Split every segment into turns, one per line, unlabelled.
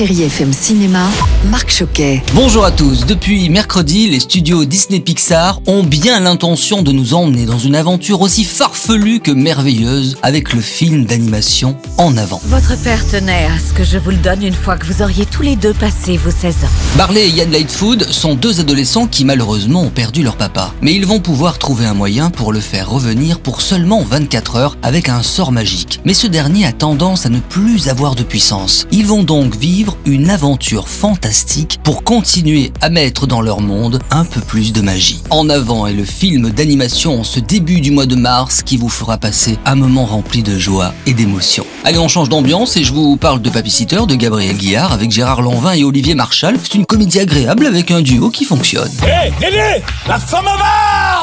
Chérie FM Cinéma, Marc Choquet.
Bonjour à tous. Depuis mercredi, les studios Disney Pixar ont bien l'intention de nous emmener dans une aventure aussi farfelue que merveilleuse avec le film d'animation En avant.
Votre père tenait à ce que je vous le donne une fois que vous auriez tous les deux passé vos 16 ans?
Barley et Yann Lightfoot sont deux adolescents qui malheureusement ont perdu leur papa. Mais ils vont pouvoir trouver un moyen pour le faire revenir pour seulement 24 heures avec un sort magique. Mais ce dernier a tendance à ne plus avoir de puissance. Ils vont donc vivre une aventure fantastique pour continuer à mettre dans leur monde un peu plus de magie. En avant est le film d'animation en ce début du mois de mars qui vous fera passer un moment rempli de joie et d'émotion. Allez, on change d'ambiance et je vous parle de Papy-Sitter de Gabriel Guillard avec Gérard Lanvin et Olivier Marchal. C'est une comédie agréable avec un duo qui fonctionne.
Hé, Dédé La femme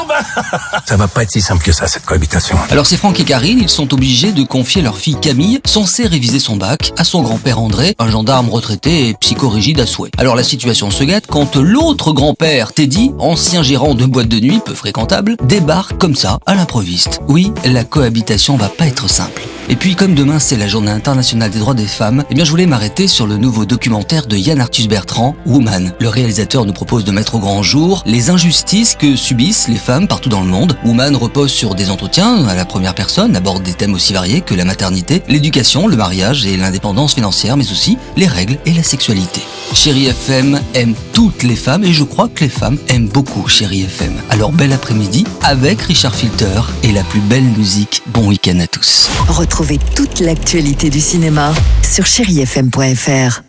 Ça va pas être si simple que ça, cette cohabitation.
Alors c'est Franck et Karine, ils sont obligés de confier leur fille Camille, censée réviser son bac, à son grand-père André, un gendarme retraité et psychorigide à souhait. Alors la situation se gâte quand l'autre grand-père, Teddy, ancien gérant de boîte de nuit peu fréquentable, débarque comme ça, à l'improviste. Oui, la cohabitation va pas être simple. Et puis comme demain c'est la journée internationale des droits des femmes, eh bien je voulais m'arrêter sur le nouveau documentaire de Yann Arthus Bertrand, Woman. Le réalisateur nous propose de mettre au grand jour les injustices que subissent les femmes partout dans le monde. Woman repose sur des entretiens à la première personne, aborde des thèmes aussi variés que la maternité, l'éducation, le mariage et l'indépendance financière, mais aussi les règles et la sexualité. Chérie FM aime toutes les femmes et je crois que les femmes aiment beaucoup Chérie FM. Alors bel après-midi avec Richard Filter et la plus belle musique. Bon week-end à tous.
Retrouvez toute l'actualité du cinéma sur chérifm.fr.